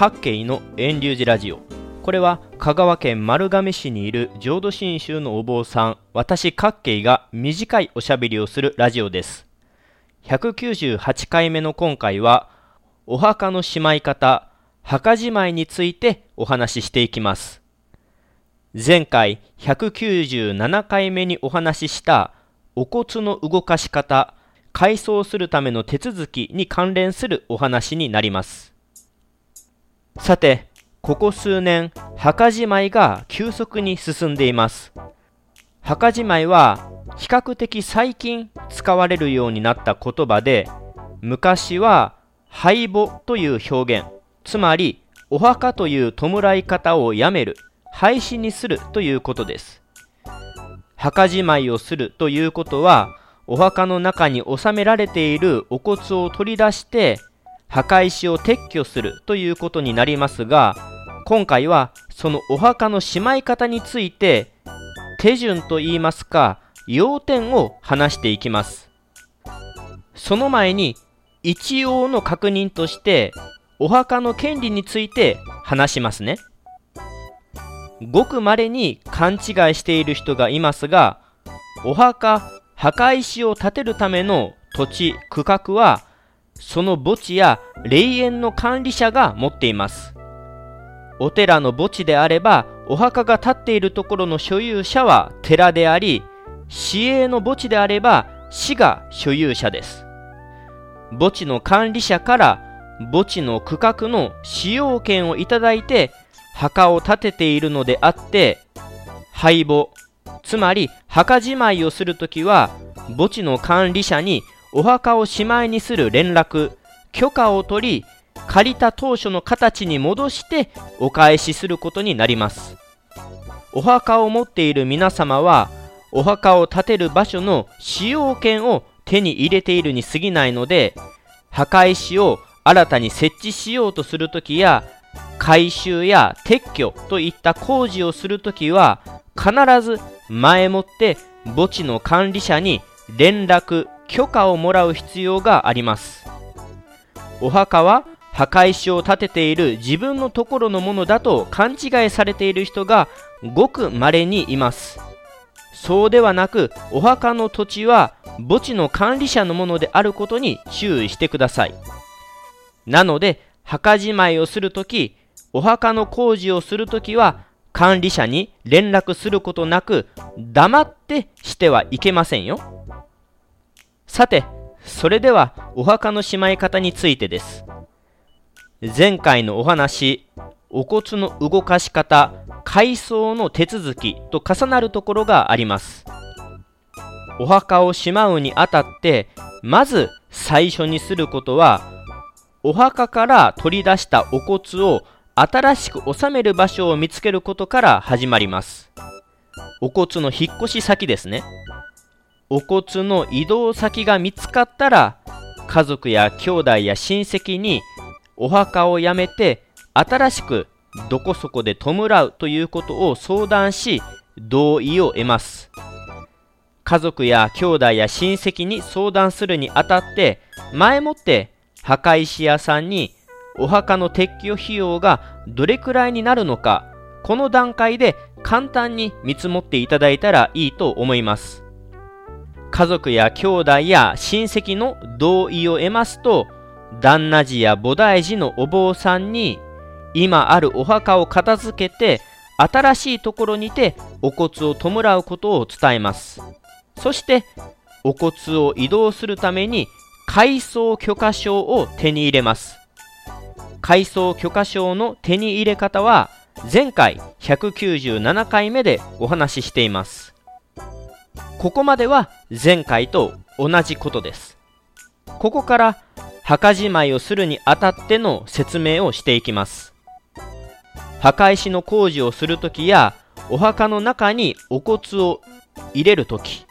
各系の遠流寺ラジオ。これは香川県丸亀市にいる浄土真宗のお坊さん私各系が短いおしゃべりをするラジオです。198回目の今回はお墓のしまい方墓じまいについてお話ししていきます。前回197回目にお話ししたお骨の動かし方改装するための手続きに関連するお話になります。さてここ数年墓じまいが急速に進んでいます。墓じまいは比較的最近使われるようになった言葉で昔は廃墓という表現。つまりお墓という弔い方をやめる廃止にするということです。墓じまいをするということはお墓の中に収められているお骨を取り出して墓石を撤去するということになりますが今回はそのお墓のしまい方について手順といいますか要点を話していきます。その前に一応の確認としてお墓の権利について話しますね。ごくまれに勘違いしている人がいますがお墓墓石を建てるための土地、区画は、その墓地や霊園の管理者が持っています。お寺の墓地であれば、お墓が建っているところの所有者は寺であり、市営の墓地であれば、市が所有者です。墓地の管理者から墓地の区画の使用権をいただいて墓を建てているのであって廃墓つまり墓じまいをするときは墓地の管理者にお墓をしまいにする連絡。許可を取り借りた当初の形に戻してお返しすることになります。お墓を持っている皆様はお墓を建てる場所の使用権を手に入れているに過ぎないので墓石を新たに設置しようとするときや改修や撤去といった工事をするときは必ず前もって墓地の管理者に連絡許可をもらう必要があります。お墓は墓石を建てている自分のところのものだと勘違いされている人がごく稀にいます。そうではなくお墓の土地は墓地の管理者のものであることに注意してください。なので墓じまいをするときお墓の工事をするときは管理者に連絡することなく黙ってしてはいけませんよ。さてそれではお墓のしまい方についてです。前回のお話お骨の動かし方改装の手続きと重なるところがあります。お墓をしまうにあたってまず最初にすることはお墓から取り出したお骨を新しく収める場所を見つけることから始まります。お骨の引っ越し先ですね。お骨の移動先が見つかったら家族や兄弟や親戚にお墓をやめて新しくどこそこで弔うということを相談し同意を得ます。家族や兄弟や親戚に相談するにあたって前もって墓石屋さんにお墓の撤去費用がどれくらいになるのかこの段階で簡単に見積もっていただいたらいいと思います。家族や兄弟や親戚の同意を得ますと旦那寺や菩提寺のお坊さんに今あるお墓を片付けて新しいところにてお骨を弔うことを伝えます。そしてお骨を移動するために改装許可証を手に入れます。改装許可証の手に入れ方は前回197回目でお話ししています。ここまでは前回と同じことです。ここから墓じまいをするにあたっての説明をしていきます。墓石の工事をするときやお墓の中にお骨を入れるとき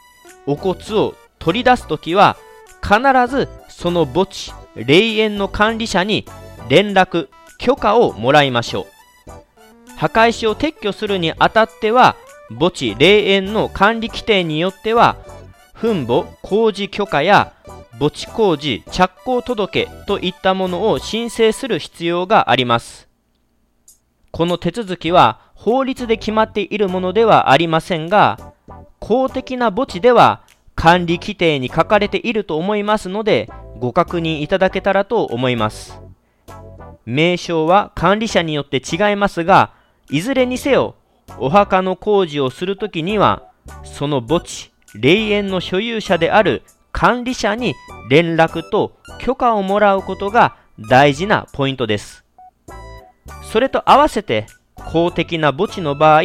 お骨を取り出すときは必ずその墓地霊園の管理者に連絡許可をもらいましょう。墓石を撤去するにあたっては墓地霊園の管理規定によっては墳墓工事許可や墓地工事着工届といったものを申請する必要がありますこの手続きは法律で決まっているものではありませんが、公的な墓地では管理規定に書かれていると思いますので、ご確認いただけたらと思います。名称は管理者によって違いますが、いずれにせよ、お墓の工事をするときには、その墓地、霊園の所有者である管理者に連絡と許可をもらうことが大事なポイントです。それと合わせて公的な墓地の場合、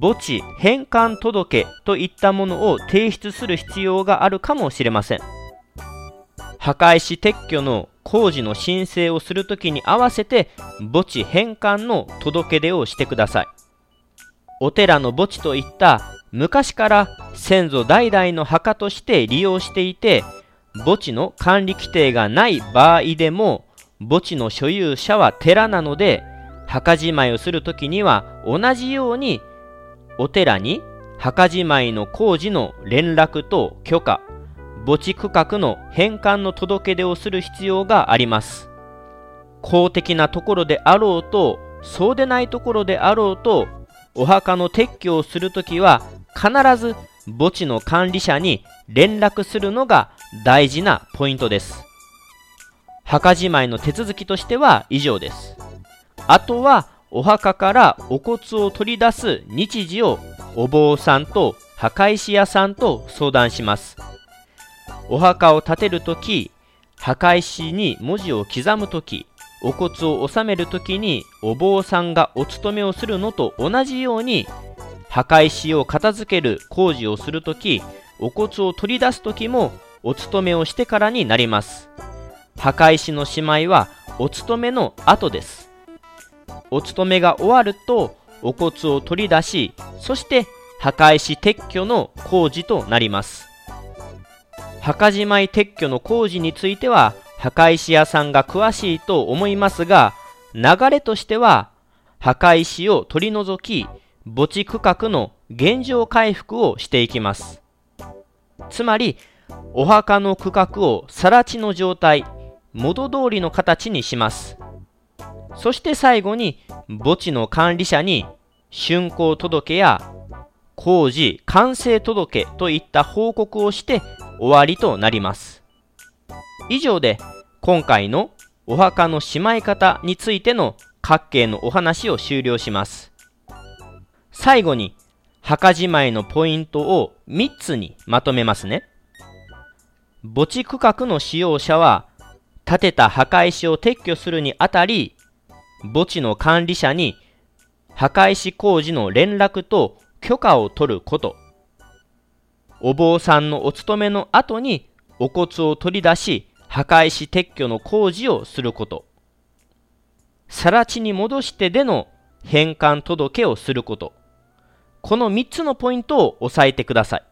墓地返還届といったものを提出する必要があるかもしれません。墓石撤去の工事の申請をするときに合わせて墓地返還の届け出をしてください。お寺の墓地といった昔から先祖代々の墓として利用していて墓地の管理規定がない場合でも墓地の所有者は寺なので墓じまいをするときには同じようにお寺に墓じまいの工事の連絡と許可墓地区画の返還の届け出をする必要があります。公的なところであろうとそうでないところであろうとお墓の撤去をするときは必ず墓地の管理者に連絡するのが大事なポイントです。墓じまいの手続きとしては以上です。あとはお墓からお骨を取り出す日時をお坊さんと墓石屋さんと相談します。お墓を建てるとき墓石に文字を刻むときお骨を納めるときにお坊さんがお勤めをするのと同じように墓石を片付ける工事をするときお骨を取り出すときもお勤めをしてからになります。墓石のしまいはお勤めの後です。お勤めが終わるとお骨を取り出しそして墓石撤去の工事となります。墓じまい撤去の工事については墓石屋さんが詳しいと思いますが流れとしては墓石を取り除き墓地区画の現状回復をしていきます。つまりお墓の区画を更地の状態元通りの形にします。そして最後に墓地の管理者に竣工届や工事完成届といった報告をして終わりとなります。以上で今回のお墓のしまい方についての各系のお話を終了します。最後に墓じまいのポイントを3つにまとめますね。墓地区画の使用者は建てた墓石を撤去するにあたり墓地の管理者に墓石工事の連絡と許可を取ること。お坊さんのお勤めの後にお骨を取り出し破壊し撤去の工事をすること。更地に戻してでの返還届をすること。この3つのポイントを押さえてください。